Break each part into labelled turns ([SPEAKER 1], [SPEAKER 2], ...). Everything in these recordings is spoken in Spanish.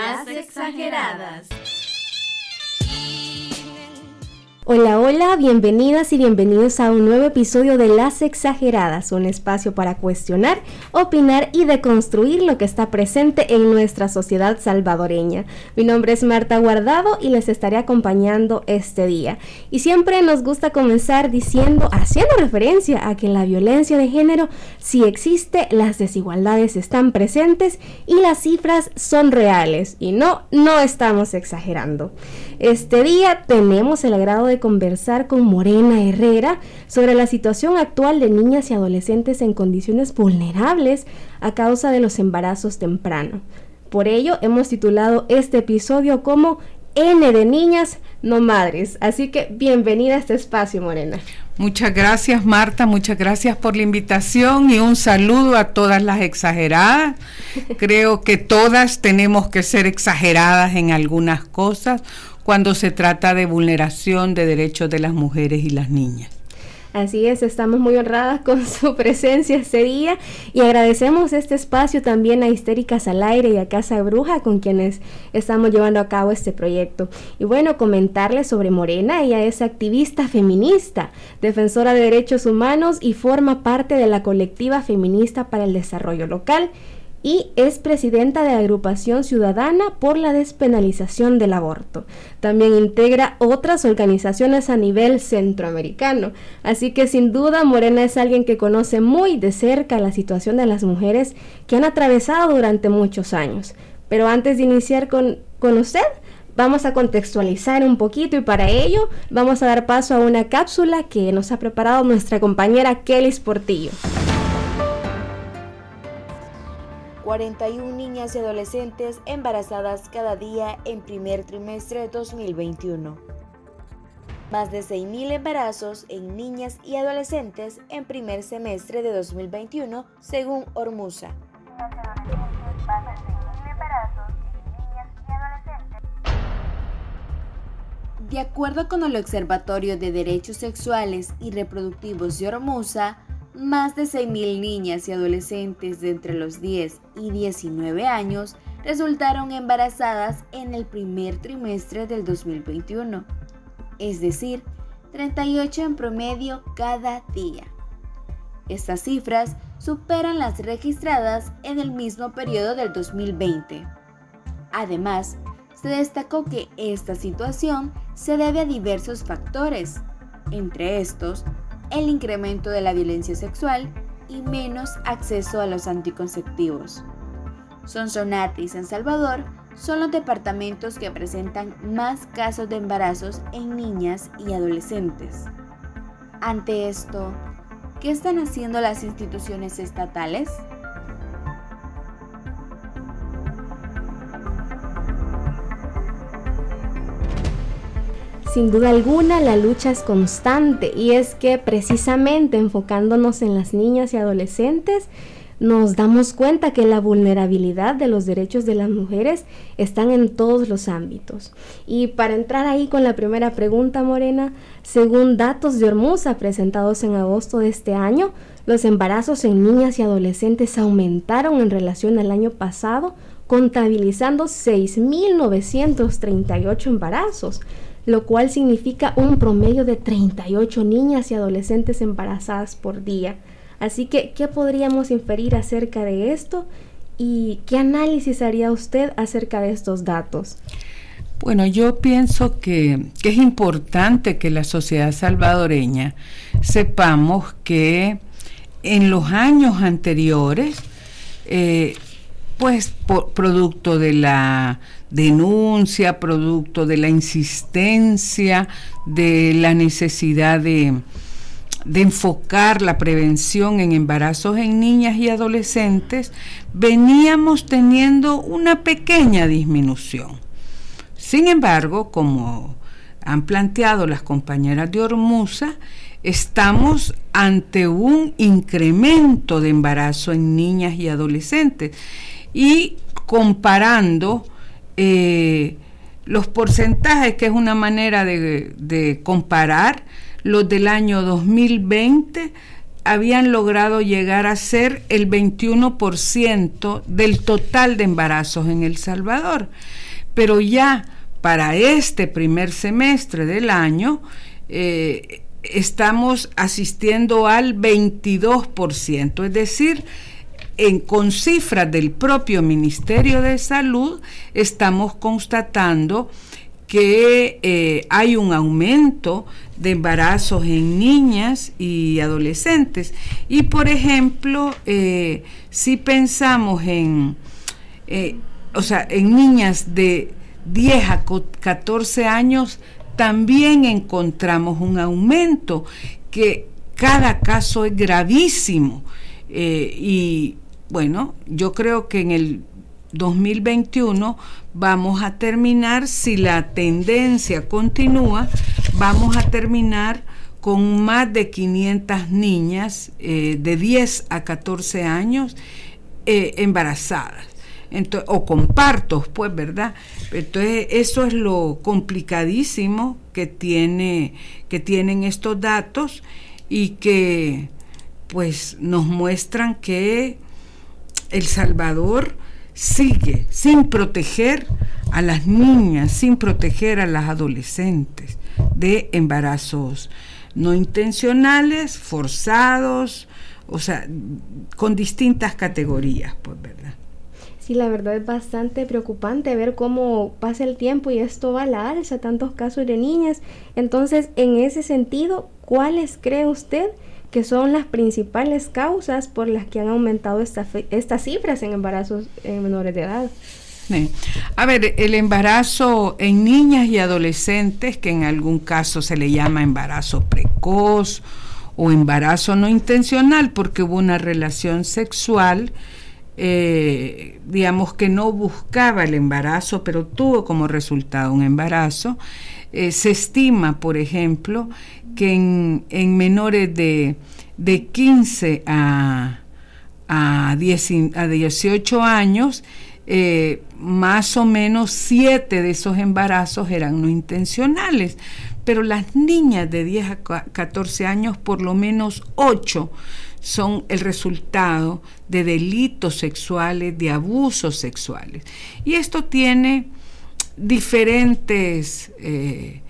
[SPEAKER 1] Las exageradas.
[SPEAKER 2] Hola, hola, bienvenidas y bienvenidos a un nuevo episodio de Las Exageradas, un espacio para cuestionar, opinar y deconstruir lo que está presente en nuestra sociedad salvadoreña. Mi nombre es Marta Guardado y les estaré acompañando este día. Y siempre nos gusta comenzar diciendo, haciendo referencia a que la violencia de género sí existe, las desigualdades están presentes y las cifras son reales. Y no, no estamos exagerando. Este día tenemos el agrado de conversar con Morena Herrera sobre la situación actual de niñas y adolescentes en condiciones vulnerables a causa de los embarazos temprano. Por ello hemos titulado este episodio como N de niñas, no madres. Así que bienvenida a este espacio, Morena.
[SPEAKER 3] Muchas gracias, Marta. Muchas gracias por la invitación y un saludo a todas las exageradas. Creo que todas tenemos que ser exageradas en algunas cosas cuando se trata de vulneración de derechos de las mujeres y las niñas.
[SPEAKER 2] Así es, estamos muy honradas con su presencia este día y agradecemos este espacio también a Histéricas al Aire y a Casa Bruja con quienes estamos llevando a cabo este proyecto. Y bueno, comentarles sobre Morena, ella es activista feminista, defensora de derechos humanos y forma parte de la colectiva feminista para el desarrollo local y es presidenta de agrupación ciudadana por la despenalización del aborto. También integra otras organizaciones a nivel centroamericano. Así que sin duda Morena es alguien que conoce muy de cerca la situación de las mujeres que han atravesado durante muchos años. Pero antes de iniciar con, con usted, vamos a contextualizar un poquito y para ello vamos a dar paso a una cápsula que nos ha preparado nuestra compañera Kelly Portillo.
[SPEAKER 4] 41 niñas y adolescentes embarazadas cada día en primer trimestre de 2021. Más de 6.000 embarazos en niñas y adolescentes en primer semestre de 2021, según Hormusa. De acuerdo con el Observatorio de Derechos Sexuales y Reproductivos de Hormusa, más de 6.000 niñas y adolescentes de entre los 10 y 19 años resultaron embarazadas en el primer trimestre del 2021, es decir, 38 en promedio cada día. Estas cifras superan las registradas en el mismo periodo del 2020. Además, se destacó que esta situación se debe a diversos factores, entre estos el incremento de la violencia sexual y menos acceso a los anticonceptivos. Sonsonate y San Salvador son los departamentos que presentan más casos de embarazos en niñas y adolescentes. Ante esto, ¿qué están haciendo las instituciones estatales?
[SPEAKER 2] Sin duda alguna, la lucha es constante y es que precisamente enfocándonos en las niñas y adolescentes, nos damos cuenta que la vulnerabilidad de los derechos de las mujeres están en todos los ámbitos. Y para entrar ahí con la primera pregunta, Morena, según datos de Hormuza presentados en agosto de este año, los embarazos en niñas y adolescentes aumentaron en relación al año pasado, contabilizando 6.938 embarazos lo cual significa un promedio de 38 niñas y adolescentes embarazadas por día. Así que, ¿qué podríamos inferir acerca de esto? ¿Y qué análisis haría usted acerca de estos datos?
[SPEAKER 3] Bueno, yo pienso que, es importante que la sociedad salvadoreña sepamos que en los años anteriores, eh, pues por, producto de la denuncia, producto de la insistencia, de la necesidad de, enfocar la prevención en embarazos en niñas y adolescentes, veníamos teniendo una pequeña disminución. Sin embargo, como han planteado las compañeras de Hormuza, estamos ante un incremento de embarazo en niñas y adolescentes. Y comparando eh, los porcentajes, que es una manera de, comparar, los del año 2020 habían logrado llegar a ser el 21% del total de embarazos en El Salvador. Pero ya para este primer semestre del año, eh, estamos asistiendo al 22%, es decir, con cifras del propio Ministerio de Salud estamos constatando que eh, hay un aumento de embarazos en niñas y adolescentes. Y por ejemplo, eh, si pensamos en, eh, o sea, en niñas de 10 a 14 años, también encontramos un aumento que cada caso es gravísimo. y bueno, yo creo que en el 2021 vamos a terminar, si la tendencia continúa, vamos a terminar con más de 500 niñas eh, de 10 a 14 años eh, embarazadas. o con partos, pues, ¿verdad? Entonces, eso es lo complicadísimo que, tiene, que tienen estos datos y que, pues, nos muestran que El Salvador sigue sin proteger a las niñas, sin proteger a las adolescentes de embarazos no intencionales, forzados, o sea, con distintas categorías, pues, ¿verdad?
[SPEAKER 2] Sí, la verdad es bastante preocupante ver cómo pasa el tiempo y esto va a la alza, tantos casos de niñas. Entonces, en ese sentido, ¿cuáles cree usted que son las principales causas por las que han aumentado estas cifras en embarazos en menores de edad.
[SPEAKER 3] A ver, el embarazo en niñas y adolescentes, que en algún caso se le llama embarazo precoz o embarazo no intencional porque hubo una relación sexual, eh, digamos que no buscaba el embarazo, pero tuvo como resultado un embarazo. Eh, se estima, por ejemplo, que en, menores de, 15 a, a, 18 años, eh, más o menos 7 de esos embarazos eran no intencionales, pero las niñas de 10 a 14 años, por lo menos 8 son el resultado de delitos sexuales, de abusos sexuales. Y esto tiene diferentes eh,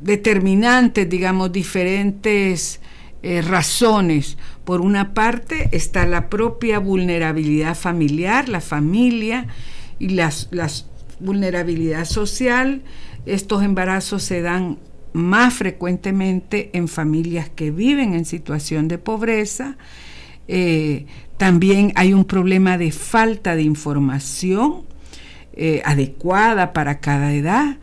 [SPEAKER 3] determinantes, digamos, diferentes eh, razones. Por una parte está la propia vulnerabilidad familiar, la familia y la las vulnerabilidad social. Estos embarazos se dan más frecuentemente en familias que viven en situación de pobreza. Eh, también hay un problema de falta de información eh, adecuada para cada edad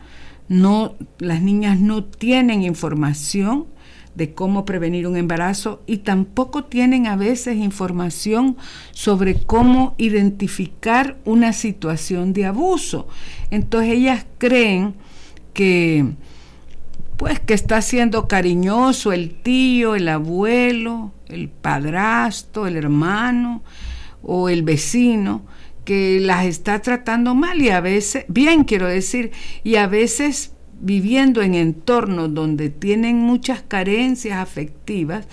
[SPEAKER 3] no, las niñas no tienen información de cómo prevenir un embarazo y tampoco tienen a veces información sobre cómo identificar una situación de abuso. Entonces ellas creen que pues que está siendo cariñoso el tío, el abuelo, el padrastro, el hermano o el vecino, que las está tratando mal y a veces, bien quiero decir, y a veces viviendo en entornos donde tienen muchas carencias afectivas,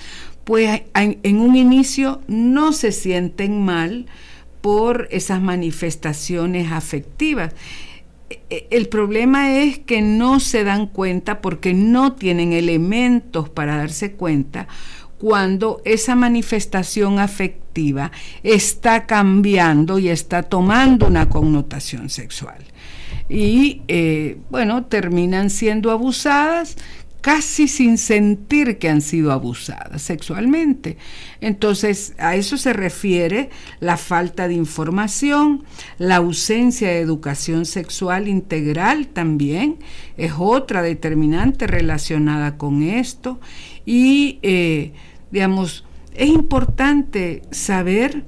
[SPEAKER 3] pues en un inicio no se sienten mal por esas manifestaciones afectivas. E, e, el problema es que no se dan cuenta porque no tienen elementos para darse cuenta cuando esa manifestación afectiva está cambiando y está tomando una connotación sexual. Y eh, bueno, terminan siendo abusadas casi sin sentir que han sido abusadas sexualmente. Entonces, a eso se refiere la falta de información, la ausencia de educación sexual integral también es otra determinante relacionada con esto. Y eh, Digamos, es importante saber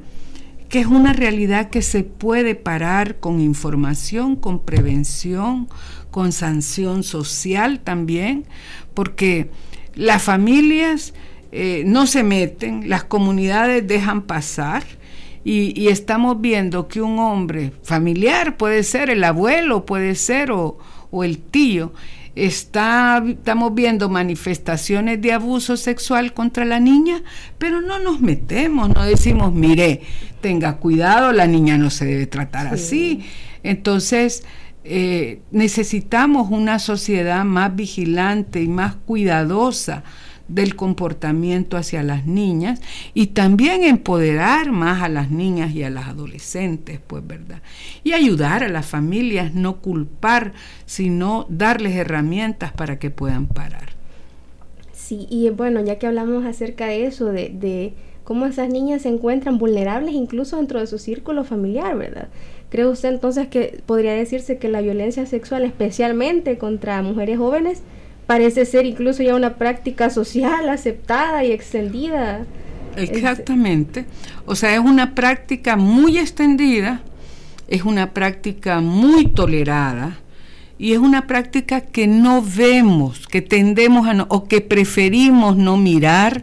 [SPEAKER 3] que es una realidad que se puede parar con información, con prevención, con sanción social también, porque las familias eh, no se meten, las comunidades dejan pasar y, estamos viendo que un hombre familiar, puede ser el abuelo, puede ser o, o el tío, está, estamos viendo manifestaciones de abuso sexual contra la niña, pero no nos metemos, no decimos, mire, tenga cuidado, la niña no se debe tratar así. Entonces, eh, necesitamos una sociedad más vigilante y más cuidadosa del comportamiento hacia las niñas y también empoderar más a las niñas y a las adolescentes, pues, ¿verdad? Y ayudar a las familias, no culpar, sino darles herramientas para que puedan parar.
[SPEAKER 2] Sí, y bueno, ya que hablamos acerca de eso, de, de cómo esas niñas se encuentran vulnerables incluso dentro de su círculo familiar, ¿verdad? ¿Cree usted entonces que podría decirse que la violencia sexual, especialmente contra mujeres jóvenes, parece ser incluso ya una práctica social aceptada y extendida?
[SPEAKER 3] Exactamente. O sea, es una práctica muy extendida, es una práctica muy tolerada y es una práctica que no vemos, que tendemos a no, o que preferimos no mirar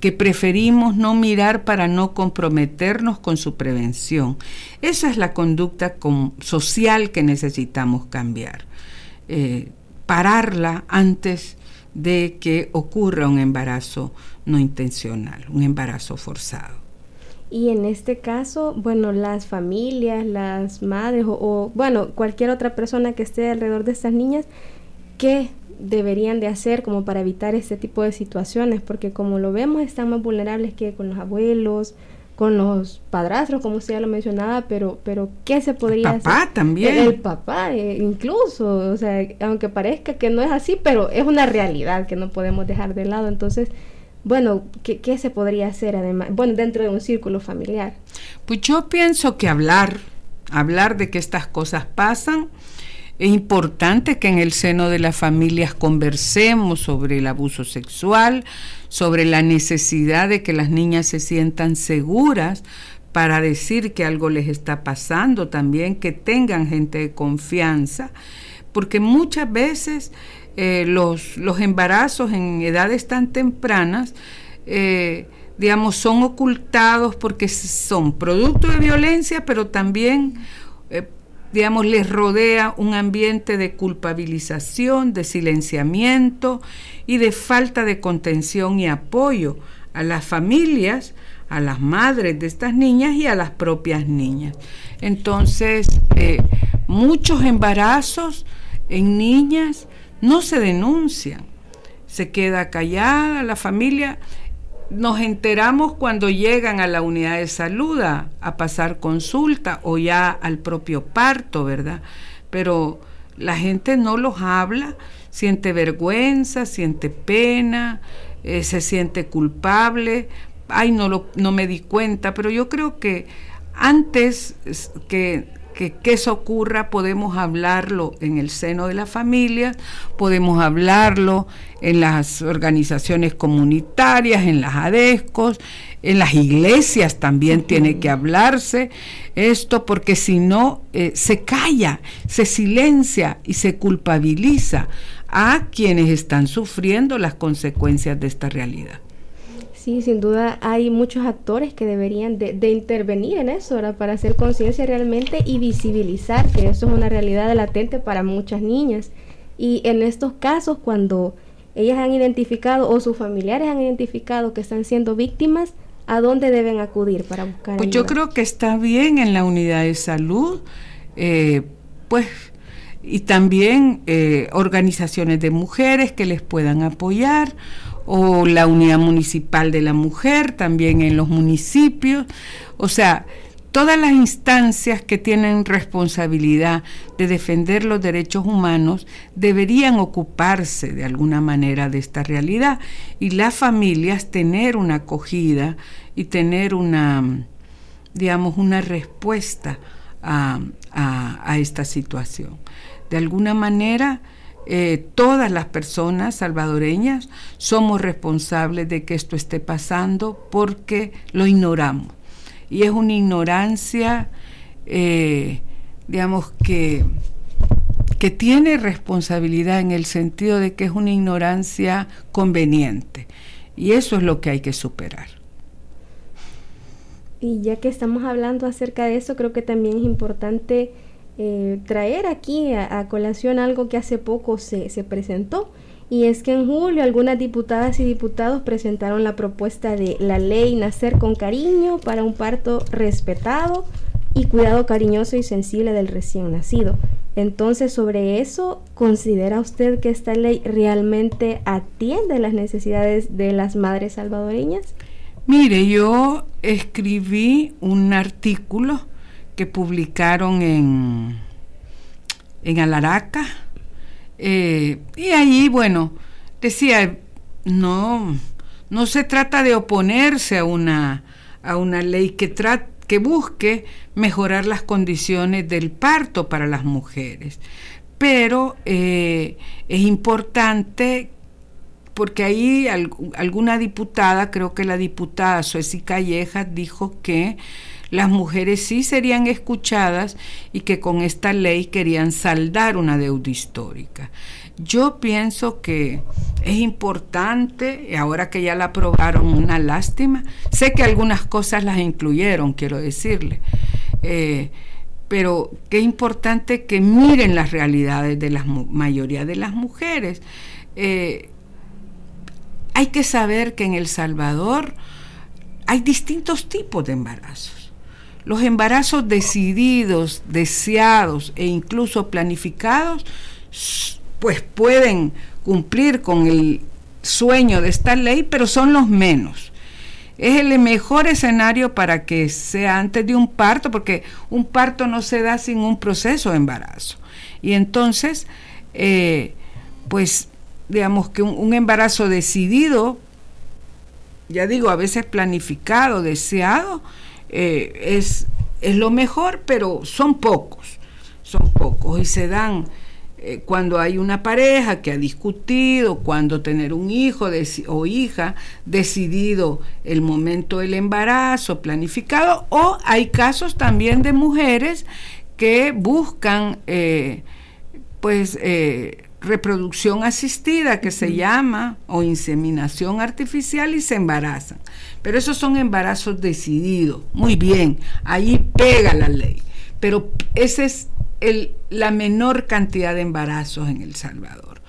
[SPEAKER 3] que preferimos no mirar para no comprometernos con su prevención. Esa es la conducta social que necesitamos cambiar. Eh, pararla antes de que ocurra un embarazo no intencional, un embarazo forzado.
[SPEAKER 2] Y en este caso, bueno, las familias, las madres o, bueno, cualquier otra persona que esté alrededor de estas niñas, ¿qué deberían de hacer como para evitar este tipo de situaciones, porque como lo vemos están más vulnerables que con los abuelos, con los padrastros, como usted ya lo mencionaba, pero, pero ¿qué se podría
[SPEAKER 3] el papá también.
[SPEAKER 2] El, papá, eh, incluso, o sea, aunque parezca que no es así, pero es una realidad que no podemos dejar de lado. Entonces, bueno, ¿qué, qué se podría hacer además? Bueno, dentro de un círculo familiar.
[SPEAKER 3] Pues yo pienso que hablar, hablar de que estas cosas pasan, es importante que en el seno de las familias conversemos sobre el abuso sexual, sobre la necesidad de que las niñas se sientan seguras para decir que algo les está pasando, también que tengan gente de confianza, porque muchas veces eh, los, los, embarazos en edades tan tempranas, eh, digamos, son ocultados porque son producto de violencia, pero también eh, digamos, les rodea un ambiente de culpabilización, de silenciamiento y de falta de contención y apoyo a las familias, a las madres de estas niñas y a las propias niñas. Entonces, eh, muchos embarazos en niñas no se denuncian, se queda callada la familia nos enteramos cuando llegan a la unidad de salud a, pasar consulta o ya al propio parto, ¿verdad? Pero la gente no los habla, siente vergüenza, siente pena, eh, se siente culpable. Ay, no, lo, no me di cuenta, pero yo creo que antes que que, eso ocurra, podemos hablarlo en el seno de la familia, podemos hablarlo en las organizaciones comunitarias, en las ADESCOS, en las iglesias también tiene que hablarse esto, porque si no, eh, se calla, se silencia y se culpabiliza a quienes están sufriendo las consecuencias de esta realidad.
[SPEAKER 2] Sí, sin duda hay muchos actores que deberían de, intervenir en eso, para hacer conciencia realmente y visibilizar que eso es una realidad latente para muchas niñas. Y en estos casos, cuando ellas han identificado o sus familiares han identificado que están siendo víctimas, ¿a dónde deben acudir para buscar?
[SPEAKER 3] Pues yo creo que está bien en la unidad de salud, eh, pues, y también eh, organizaciones de mujeres que les puedan apoyar o la unidad municipal de la mujer, también en los municipios, o sea, todas las instancias que tienen responsabilidad de defender los derechos humanos deberían ocuparse de alguna manera de esta realidad y las familias tener una acogida y tener una, digamos, una respuesta a, a esta situación. De alguna manera, eh, todas las personas salvadoreñas somos responsables de que esto esté pasando porque lo ignoramos. Y es una ignorancia, eh, digamos, que, que tiene responsabilidad en el sentido de que es una ignorancia conveniente. Y eso es lo que hay que superar.
[SPEAKER 2] Y ya que estamos hablando acerca de eso, creo que también es importante eh, traer aquí a, colación algo que hace poco se, se presentó y es que en julio algunas diputadas y diputados presentaron la propuesta de la ley Nacer con Cariño para un parto respetado y cuidado cariñoso y sensible del recién nacido. Entonces, sobre eso, ¿considera usted que esta ley realmente atiende las necesidades de las madres salvadoreñas?
[SPEAKER 3] Mire, yo escribí un artículo que publicaron en, en Alaraca, eh, y allí, bueno, decía, no, no se trata de oponerse a una, a una ley que, que busque mejorar las condiciones del parto para las mujeres. Pero eh, es importante porque ahí alguna diputada, creo que la diputada Sueci Callejas dijo que las mujeres sí serían escuchadas y que con esta ley querían saldar una deuda histórica. Yo pienso que es importante, ahora que ya la aprobaron, una lástima. Sé que algunas cosas las incluyeron, quiero decirle, eh, pero que es importante que miren las realidades de la mayoría de las mujeres. Eh, hay que saber que en El Salvador hay distintos tipos de embarazos. Los embarazos decididos, deseados e incluso planificados, pues pueden cumplir con el sueño de esta ley, pero son los menos. Es el mejor escenario para que sea antes de un parto, porque un parto no se da sin un proceso de embarazo. Y entonces, eh, pues digamos que un embarazo decidido, ya digo, a veces planificado, deseado, eh, es, es lo mejor, pero son pocos, son pocos. Y se dan eh, cuando hay una pareja que ha discutido, cuando tener un hijo o hija, decidido el momento del embarazo, planificado, o hay casos también de mujeres que buscan eh, pues reproducción asistida que se llama o inseminación artificial y se embarazan. Pero esos son embarazos decididos. Muy bien, ahí pega la ley. Pero esa es el, la menor cantidad de embarazos en El Salvador.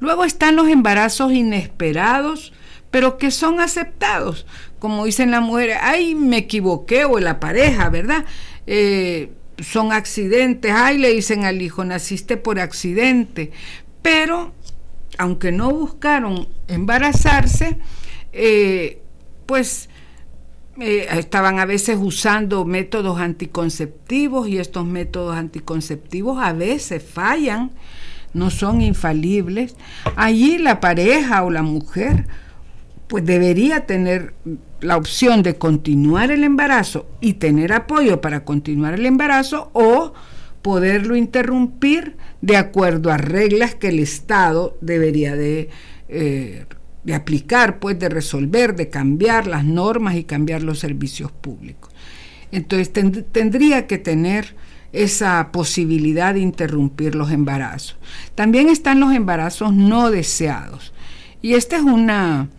[SPEAKER 3] Luego están los embarazos inesperados, pero que son aceptados. Como dicen las mujeres, ay, me equivoqué, o la pareja, ¿verdad? Eh, son accidentes, ay, le dicen al hijo, naciste por accidente, pero aunque no buscaron embarazarse, eh, pues eh, estaban a veces usando métodos anticonceptivos y estos métodos anticonceptivos a veces fallan, no son infalibles. Allí la pareja o la mujer pues debería tener la opción de continuar el embarazo y tener apoyo para continuar el embarazo o poderlo interrumpir de acuerdo a reglas que el Estado debería de, eh, de aplicar, pues de resolver, de cambiar las normas y cambiar los servicios públicos. Entonces tendría que tener esa posibilidad de interrumpir los embarazos. También están los embarazos no deseados. Y esta es una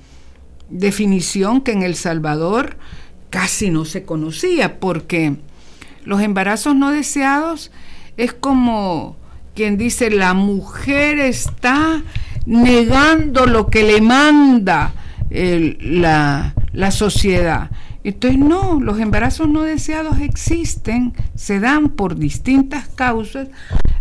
[SPEAKER 3] definición que en El Salvador casi no se conocía, porque los embarazos no deseados es como quien dice, la mujer está negando lo que le manda la, la sociedad. Entonces, no, los embarazos no deseados existen, se dan por distintas causas,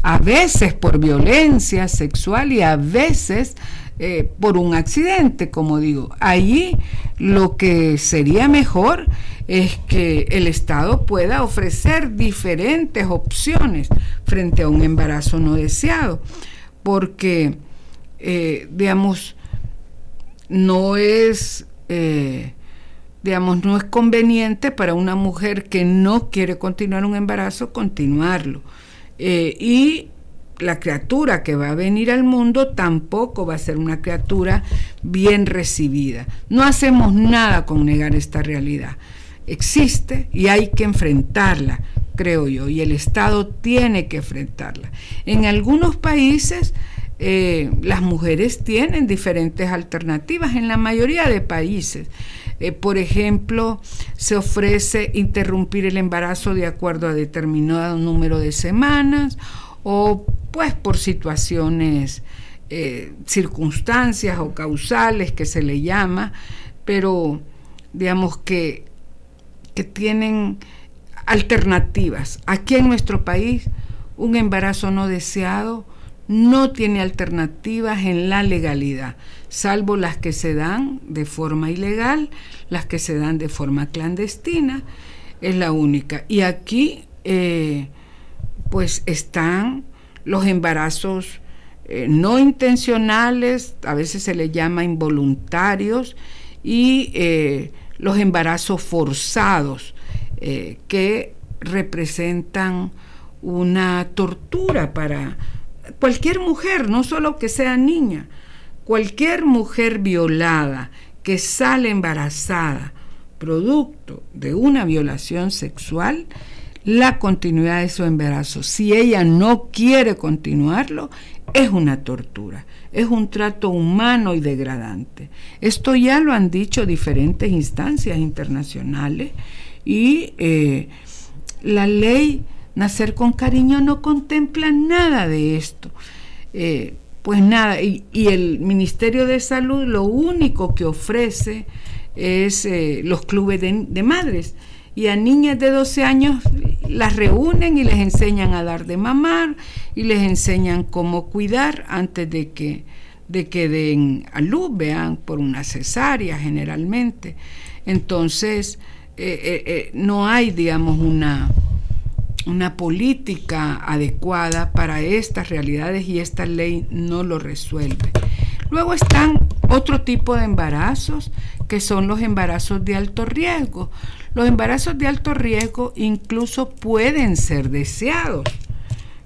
[SPEAKER 3] a veces por violencia sexual y a veces eh, por un accidente, como digo. Allí lo que sería mejor es que el Estado pueda ofrecer diferentes opciones frente a un embarazo no deseado, porque, eh, digamos, no es, eh, digamos, no es conveniente para una mujer que no quiere continuar un embarazo continuarlo. y la criatura que va a venir al mundo tampoco va a ser una criatura bien recibida. No hacemos nada con negar esta realidad. Existe y hay que enfrentarla, creo yo, y el Estado tiene que enfrentarla. En algunos países eh, las mujeres tienen diferentes alternativas, en la mayoría de países. Eh, por ejemplo, se ofrece interrumpir el embarazo de acuerdo a determinado número de semanas o pues por situaciones, eh, circunstancias o causales que se le llama, pero digamos que, que tienen alternativas. Aquí en nuestro país, un embarazo no deseado no tiene alternativas en la legalidad, salvo las que se dan de forma ilegal, las que se dan de forma clandestina, es la única. Y aquí, eh, pues están los embarazos eh, no intencionales, a veces se le llama involuntarios, y eh, los embarazos forzados, que representan una tortura para cualquier mujer, no solo que sea niña, cualquier mujer violada que sale embarazada producto de una violación sexual, la continuidad de su embarazo, si ella no quiere continuarlo, es una tortura, es un trato humano y degradante. Esto ya lo han dicho diferentes instancias internacionales y eh, la ley Nacer con cariño no contempla nada de esto. Eh, pues nada, y, el Ministerio de Salud lo único que ofrece es eh, los clubes de, madres. Y a niñas de 12 años las reúnen y les enseñan a dar de mamar y les enseñan cómo cuidar antes de que, de que den a luz, vean, por una cesárea generalmente. Entonces, eh, no hay, digamos, una, una política adecuada para estas realidades y esta ley no lo resuelve. Luego están otro tipo de embarazos que son los embarazos de alto riesgo. Los embarazos de alto riesgo incluso pueden ser deseados.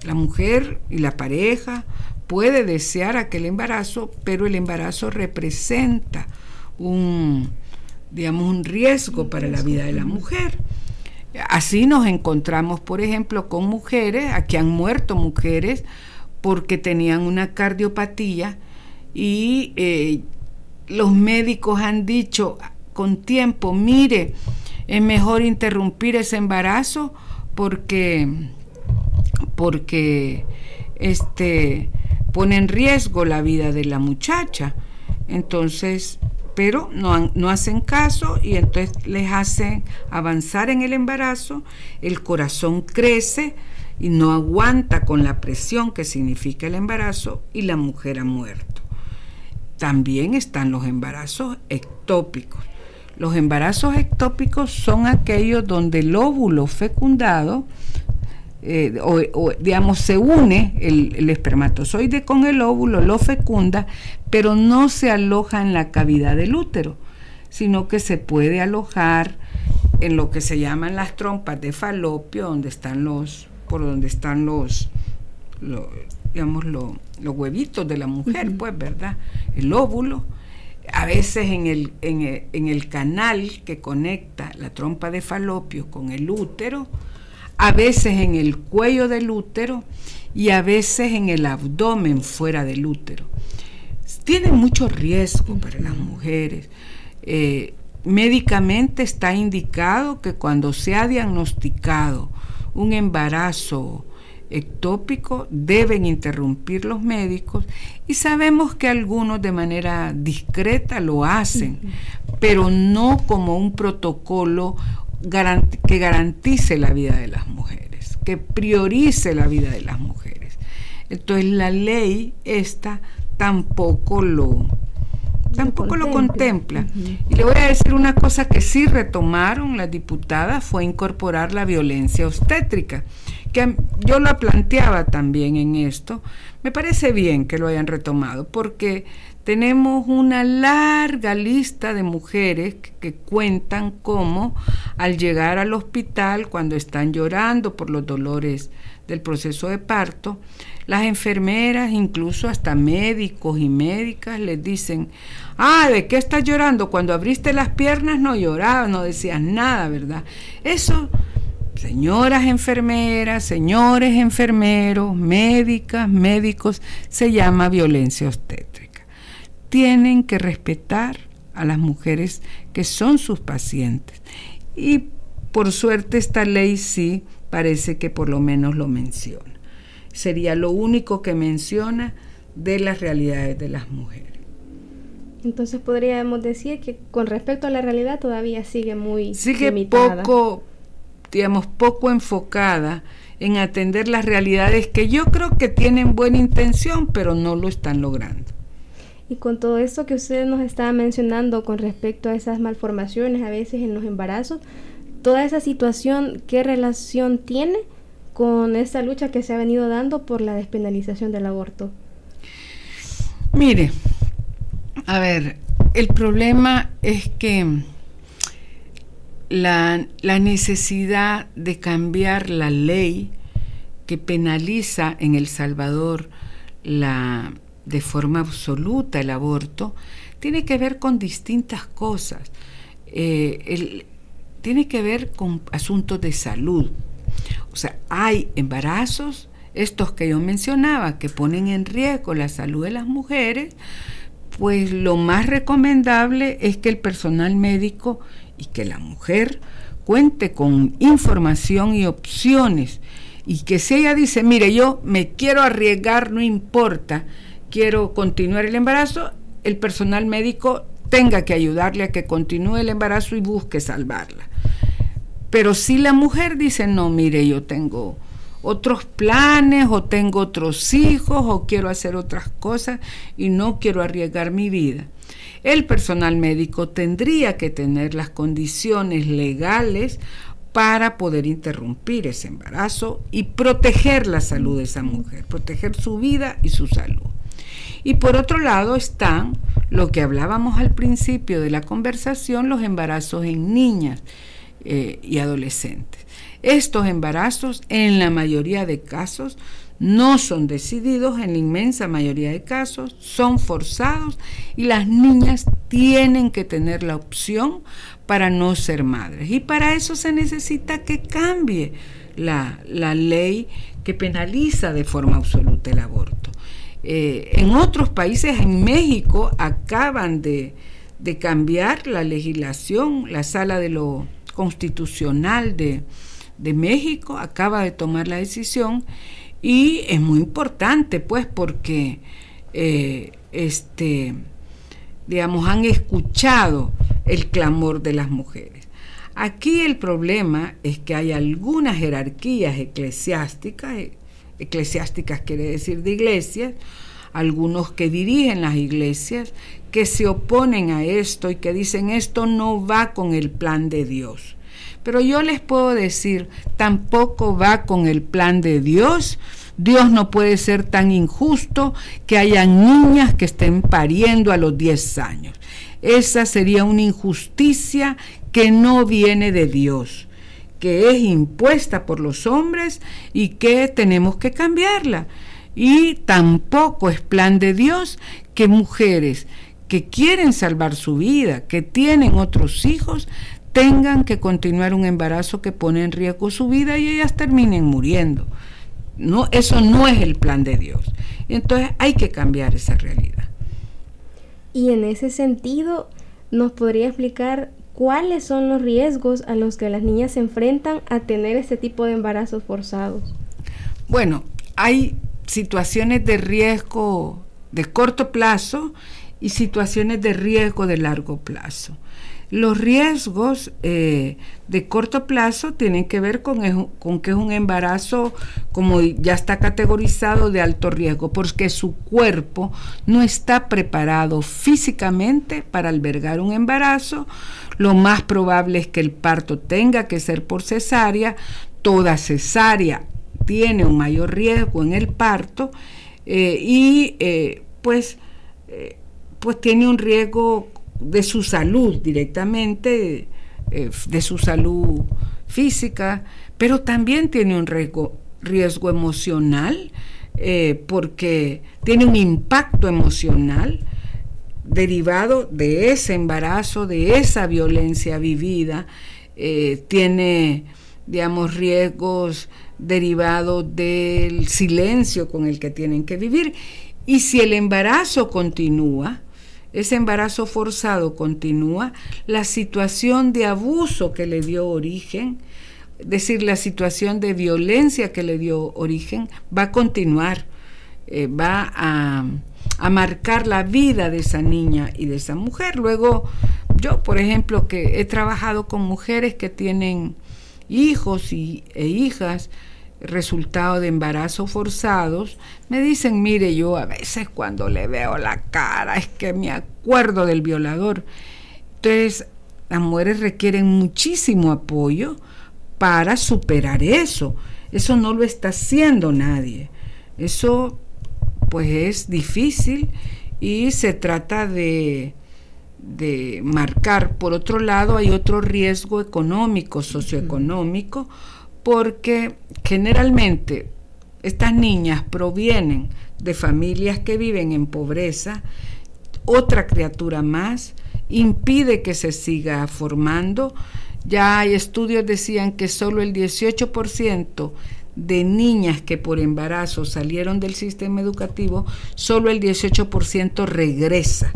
[SPEAKER 3] La mujer y la pareja puede desear aquel embarazo, pero el embarazo representa un, digamos, un riesgo para la vida de la mujer. Así nos encontramos, por ejemplo, con mujeres, aquí han muerto mujeres porque tenían una cardiopatía y eh, los médicos han dicho con tiempo, mire, es mejor interrumpir ese embarazo porque, porque este, pone en riesgo la vida de la muchacha. Entonces, pero no, no, hacen caso y entonces les hacen avanzar en el embarazo, el corazón crece y no aguanta con la presión que significa el embarazo y la mujer ha muerto. También están los embarazos ectópicos. Los embarazos ectópicos son aquellos donde el óvulo fecundado eh, o, digamos, se une el, espermatozoide con el óvulo, lo fecunda, pero no se aloja en la cavidad del útero, sino que se puede alojar en lo que se llaman las trompas de falopio, donde están los, por donde están los, digamos, los huevitos de la mujer, pues, ¿verdad? El óvulo. A veces en el, en el, en el canal que conecta la trompa de falopio con el útero, a veces en el cuello del útero y a veces en el abdomen fuera del útero. Tiene mucho riesgo para las mujeres. Eh, médicamente está indicado que cuando se ha diagnosticado un embarazo ectópico deben interrumpir los médicos y sabemos que algunos de manera discreta lo hacen, pero no como un protocolo que garantice la vida de las mujeres, que priorice la vida de las mujeres. Entonces la ley esta tampoco lo tampoco lo contempla. Y le voy a decir una cosa que sí retomaron las diputadas fue incorporar la violencia obstétrica, que yo lo planteaba también en esto. Me parece bien que lo hayan retomado porque tenemos una larga lista de mujeres que, cuentan cómo al llegar al hospital, cuando están llorando por los dolores del proceso de parto, las enfermeras, incluso hasta médicos y médicas, les dicen, ah, ¿de qué estás llorando? Cuando abriste las piernas no llorabas, no decías nada, ¿verdad? Eso, señoras enfermeras, señores enfermeros, médicas, médicos, se llama violencia obstétrica tienen que respetar a las mujeres que son sus pacientes. Y por suerte esta ley sí parece que por lo menos lo menciona. Sería lo único que menciona de las realidades de las mujeres.
[SPEAKER 2] Entonces podríamos decir que con respecto a la realidad todavía sigue muy
[SPEAKER 3] sigue poco, digamos, poco enfocada en atender las realidades que yo creo que tienen buena intención, pero no lo están logrando.
[SPEAKER 2] Y con todo eso que usted nos estaba mencionando con respecto a esas malformaciones a veces en los embarazos, toda esa situación, ¿qué relación tiene con esta lucha que se ha venido dando por la despenalización del aborto?
[SPEAKER 3] Mire, a ver, el problema es que la, la, necesidad de cambiar la ley que penaliza en El Salvador la, de forma absoluta el aborto tiene que ver con distintas cosas. Eh, tiene que ver con asuntos de salud. O sea, hay embarazos, estos que yo mencionaba, que ponen en riesgo la salud de las mujeres, pues lo más recomendable es que el personal médico y que la mujer cuente con información y opciones y que si ella dice, mire, yo me quiero arriesgar, no importa, quiero continuar el embarazo, el personal médico tenga que ayudarle a que continúe el embarazo y busque salvarla. Pero si la mujer dice, no, mire, yo tengo otros planes o tengo otros hijos o quiero hacer otras cosas y no quiero arriesgar mi vida. El personal médico tendría que tener las condiciones legales para poder interrumpir ese embarazo y proteger la salud de esa mujer, proteger su vida y su salud. Y por otro lado están lo que hablábamos al principio de la conversación, los embarazos en niñas eh, y adolescentes. Estos embarazos, en la mayoría de casos, no son decididos, en la inmensa mayoría de casos, son forzados y las niñas tienen que tener la opción para no ser madres. Y para eso se necesita que cambie la, la ley que penaliza de forma absoluta el aborto. Eh, en otros países, en México, acaban de, cambiar la legislación, la sala de lo constitucional de, México acaba de tomar la decisión y es muy importante, pues, porque eh, este, digamos, han escuchado el clamor de las mujeres. Aquí el problema es que hay algunas jerarquías eclesiásticas, eclesiásticas quiere decir de iglesias, algunos que dirigen las iglesias, que se oponen a esto y que dicen esto no va con el plan de Dios. Pero yo les puedo decir, tampoco va con el plan de Dios. Dios no puede ser tan injusto que haya niñas que estén pariendo a los 10 años. Esa sería una injusticia que no viene de Dios que es impuesta por los hombres y que tenemos que cambiarla. Y tampoco es plan de Dios que mujeres que quieren salvar su vida, que tienen otros hijos, tengan que continuar un embarazo que pone en riesgo su vida y ellas terminen muriendo. No, eso no es el plan de Dios. Entonces hay que cambiar esa realidad.
[SPEAKER 2] Y en ese sentido, ¿nos podría explicar ¿Cuáles son los riesgos a los que las niñas se enfrentan a tener este tipo de embarazos forzados?
[SPEAKER 3] Bueno, hay situaciones de riesgo de corto plazo y situaciones de riesgo de largo plazo. Los riesgos eh, de corto plazo tienen que ver con, con, que es un embarazo, como ya está categorizado, de alto riesgo, porque su cuerpo no está preparado físicamente para albergar un embarazo. Lo más probable es que el parto tenga que ser por cesárea. Toda cesárea tiene un mayor riesgo en el parto eh, y eh, pues, pues tiene un riesgo de su salud directamente, eh, de su salud física, pero también tiene un riesgo, emocional, eh, porque tiene un impacto emocional derivado de ese embarazo, de esa violencia vivida, eh, tiene, digamos, riesgos derivados del silencio con el que tienen que vivir. Y si el embarazo continúa, ese embarazo forzado continúa, la situación de abuso que le dio origen, es decir, la situación de violencia que le dio origen, va a continuar, eh, va a, marcar la vida de esa niña y de esa mujer. Luego, yo, por ejemplo, que he trabajado con mujeres que tienen hijos y, e hijas, resultado de embarazos forzados, me dicen, mire, yo a veces cuando le veo la cara es que me acuerdo del violador. Entonces, las mujeres requieren muchísimo apoyo para superar eso. Eso no lo está haciendo nadie. Eso pues es difícil y se trata de, de marcar. Por otro lado, hay otro riesgo económico, socioeconómico, porque generalmente estas niñas provienen de familias que viven en pobreza, otra criatura más impide que se siga formando. Ya hay estudios decían que solo el 18% de niñas que por embarazo salieron del sistema educativo, solo el 18% regresa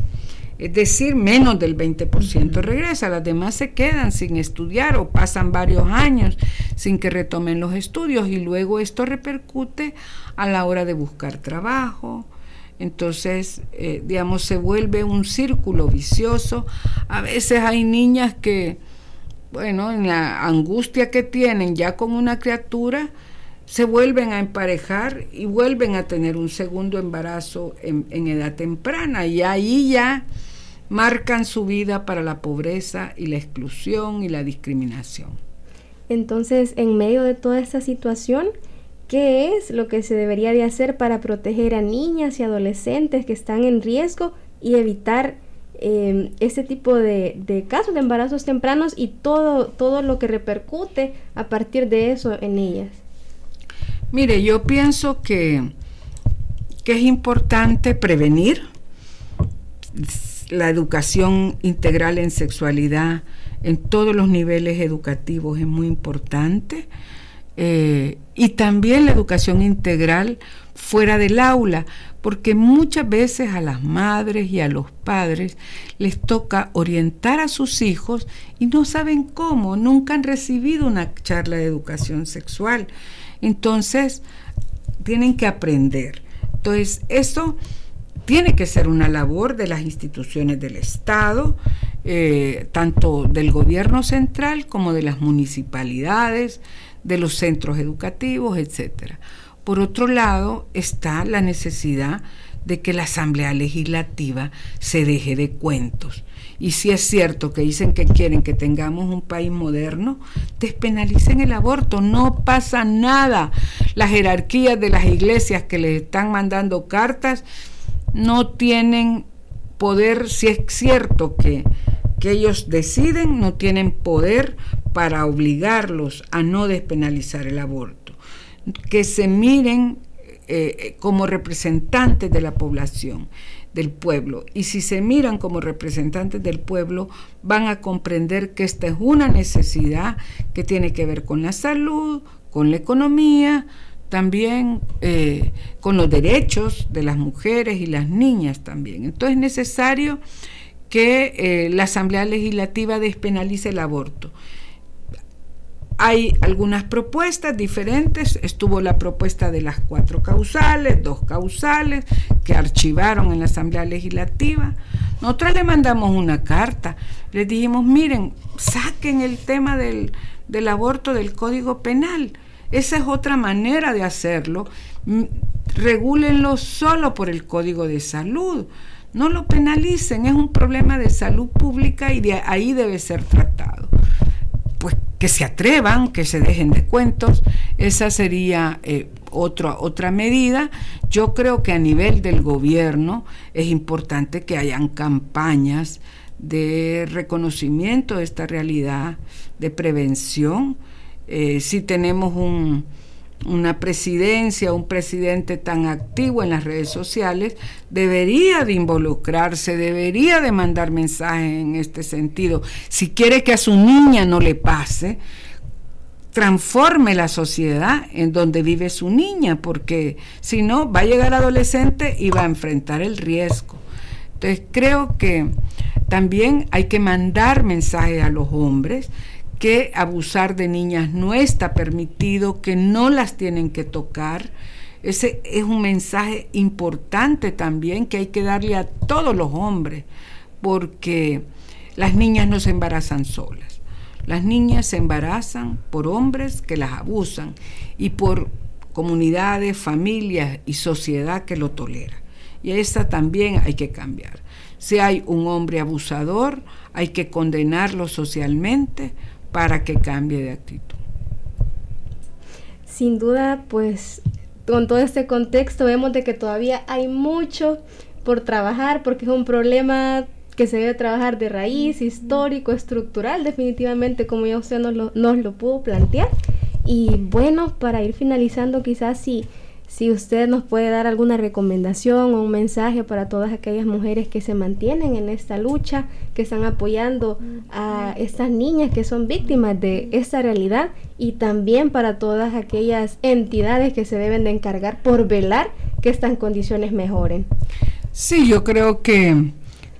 [SPEAKER 3] es decir, menos del 20% regresa, las demás se quedan sin estudiar o pasan varios años sin que retomen los estudios y luego esto repercute a la hora de buscar trabajo. Entonces, eh, digamos, se vuelve un círculo vicioso. A veces hay niñas que, bueno, en la angustia que tienen ya con una criatura, se vuelven a emparejar y vuelven a tener un segundo embarazo en, edad temprana y ahí ya marcan su vida para la pobreza y la exclusión y la discriminación.
[SPEAKER 2] Entonces, en medio de toda esta situación, ¿qué es lo que se debería de hacer para proteger a niñas y adolescentes que están en riesgo y evitar eh, este tipo de, de, casos de embarazos tempranos y todo, todo lo que repercute a partir de eso en ellas?
[SPEAKER 3] Mire, yo pienso que, que es importante prevenir la educación integral en sexualidad en todos los niveles educativos es muy importante. Eh, y también la educación integral fuera del aula, porque muchas veces a las madres y a los padres les toca orientar a sus hijos y no saben cómo, nunca han recibido una charla de educación sexual. Entonces, tienen que aprender. Entonces, eso tiene que ser una labor de las instituciones del Estado, eh, tanto del gobierno central como de las municipalidades, de los centros educativos, etc. Por otro lado, está la necesidad de que la Asamblea Legislativa se deje de cuentos y si es cierto que dicen que quieren que tengamos un país moderno, despenalicen el aborto, no pasa nada. Las jerarquías de las iglesias que les están mandando cartas no tienen poder, si es cierto que, que ellos deciden, no tienen poder para obligarlos a no despenalizar el aborto. Que se miren eh, como representantes de la población del pueblo. Y si se miran como representantes del pueblo, van a comprender que esta es una necesidad que tiene que ver con la salud, con la economía, también eh, con los derechos de las mujeres y las niñas también. Entonces es necesario que eh, la Asamblea Legislativa despenalice el aborto. Hay algunas propuestas diferentes. Estuvo la propuesta de las cuatro causales, dos causales, que archivaron en la Asamblea Legislativa. Nosotros le mandamos una carta. Le dijimos, miren, saquen el tema del, del aborto del Código Penal. Esa es otra manera de hacerlo. Mm, regúlenlo solo por el Código de Salud. No lo penalicen, es un problema de salud pública y de ahí debe ser tratado pues que se atrevan, que se dejen de cuentos, esa sería eh, otra medida. Yo creo que a nivel del gobierno es importante que hayan campañas de reconocimiento de esta realidad, de prevención. Eh, si tenemos un, una presidencia, un presidente tan activo en las redes sociales, debería de involucrarse, debería de mandar mensajes en este sentido. Si quiere que a su niña no le pase, transforme la sociedad en donde vive su niña, porque si no, va a llegar adolescente y va a enfrentar el riesgo. Entonces creo que también hay que mandar mensajes a los hombres que abusar de niñas no está permitido, que no las tienen que tocar. Ese es un mensaje importante también que hay que darle a todos los hombres, porque las niñas no se embarazan solas. Las niñas se embarazan por hombres que las abusan y por comunidades, familias y sociedad que lo tolera. Y esa también hay que cambiar. Si hay un hombre abusador, hay que condenarlo socialmente para que cambie de actitud.
[SPEAKER 2] Sin duda, pues con todo este contexto vemos de que todavía hay mucho por trabajar porque es un problema que se debe trabajar de raíz, histórico, estructural, definitivamente, como ya usted nos lo, nos lo pudo plantear. Y bueno, para ir finalizando, quizás si, si usted nos puede dar alguna recomendación o un mensaje para todas aquellas mujeres que se mantienen en esta lucha, que están apoyando a estas niñas que son víctimas de esta realidad y también para todas aquellas entidades que se deben de encargar por velar que estas condiciones mejoren.
[SPEAKER 3] Sí, yo creo que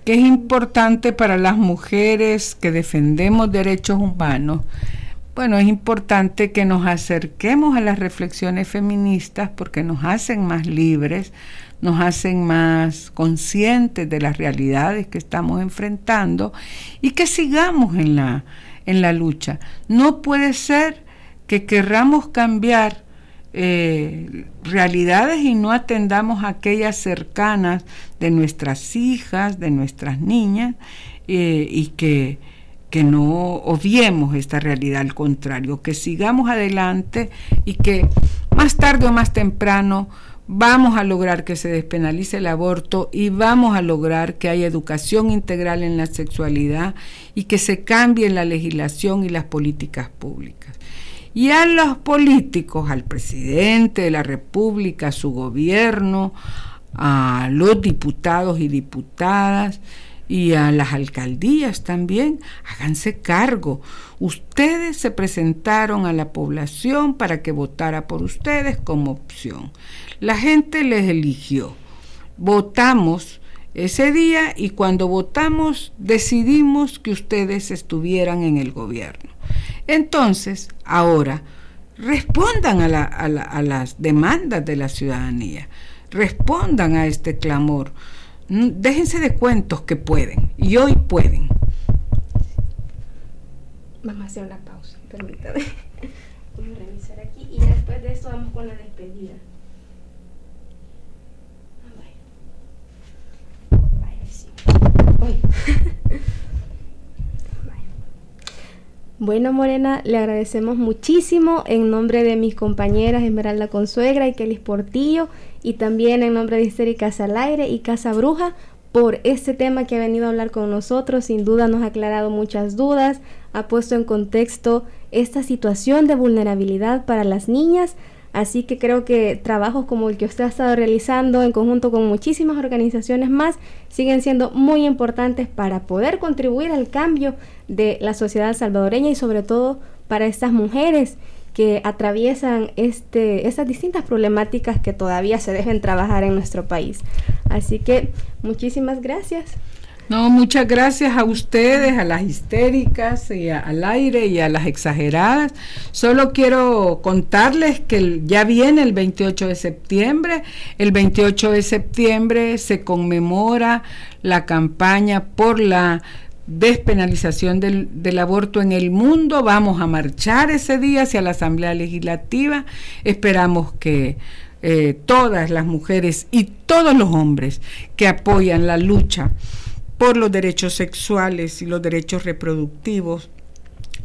[SPEAKER 3] que es importante para las mujeres que defendemos derechos humanos, bueno, es importante que nos acerquemos a las reflexiones feministas porque nos hacen más libres, nos hacen más conscientes de las realidades que estamos enfrentando y que sigamos en la, en la lucha. No puede ser que querramos cambiar eh, realidades y no atendamos aquellas cercanas de nuestras hijas, de nuestras niñas, eh, y que, que no obviemos esta realidad, al contrario, que sigamos adelante y que más tarde o más temprano vamos a lograr que se despenalice el aborto y vamos a lograr que haya educación integral en la sexualidad y que se cambie la legislación y las políticas públicas. Y a los políticos, al presidente de la República, a su gobierno, a los diputados y diputadas y a las alcaldías también, háganse cargo. Ustedes se presentaron a la población para que votara por ustedes como opción. La gente les eligió. Votamos ese día y cuando votamos decidimos que ustedes estuvieran en el gobierno. Entonces, ahora, respondan a, las demandas de la ciudadanía, respondan a este clamor, déjense de cuentos que pueden, y hoy pueden.
[SPEAKER 2] Vamos a hacer una pausa, permítame. Voy a revisar aquí y después de esto vamos con la despedida. Bueno, Morena, le agradecemos muchísimo en nombre de mis compañeras Esmeralda Consuegra y Kelly Portillo y también en nombre de Histérica Casa y Casa Bruja por este tema que ha venido a hablar con nosotros. Sin duda nos ha aclarado muchas dudas, ha puesto en contexto esta situación de vulnerabilidad para las niñas. Así que creo que trabajos como el que usted ha estado realizando en conjunto con muchísimas organizaciones más siguen siendo muy importantes para poder contribuir al cambio de la sociedad salvadoreña y sobre todo para estas mujeres que atraviesan este, estas distintas problemáticas que todavía se deben trabajar en nuestro país. Así que muchísimas gracias.
[SPEAKER 3] No, muchas gracias a ustedes, a las histéricas y al aire y a las exageradas. Solo quiero contarles que ya viene el 28 de septiembre. El 28 de septiembre se conmemora la campaña por la despenalización del, aborto en el mundo. Vamos a marchar ese día hacia la Asamblea Legislativa. Esperamos que eh, todas las mujeres y todos los hombres que apoyan la lucha por los derechos sexuales y los derechos reproductivos,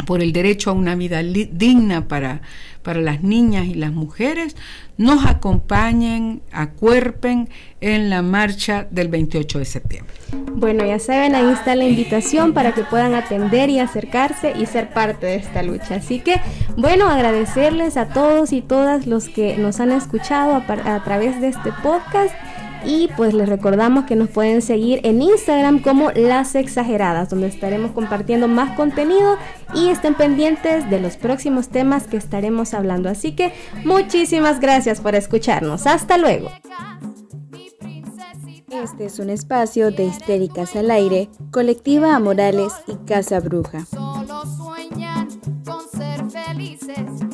[SPEAKER 3] por el derecho a una vida digna para, para las niñas y las mujeres, nos acompañen, acuerpen en la marcha del 28 de septiembre.
[SPEAKER 2] Bueno, ya saben, ahí está la invitación para que puedan atender y acercarse y ser parte de esta lucha. Así que, bueno, agradecerles a todos y todas los que nos han escuchado a, a través de este podcast y pues les recordamos que nos pueden seguir en Instagram como Las Exageradas, donde estaremos compartiendo más contenido y estén pendientes de los próximos temas que estaremos hablando. Así que muchísimas gracias por escucharnos. Hasta luego.
[SPEAKER 4] Este es un espacio de Histéricas al Aire, Colectiva Amorales y Casa Bruja. Solo sueñan con ser felices.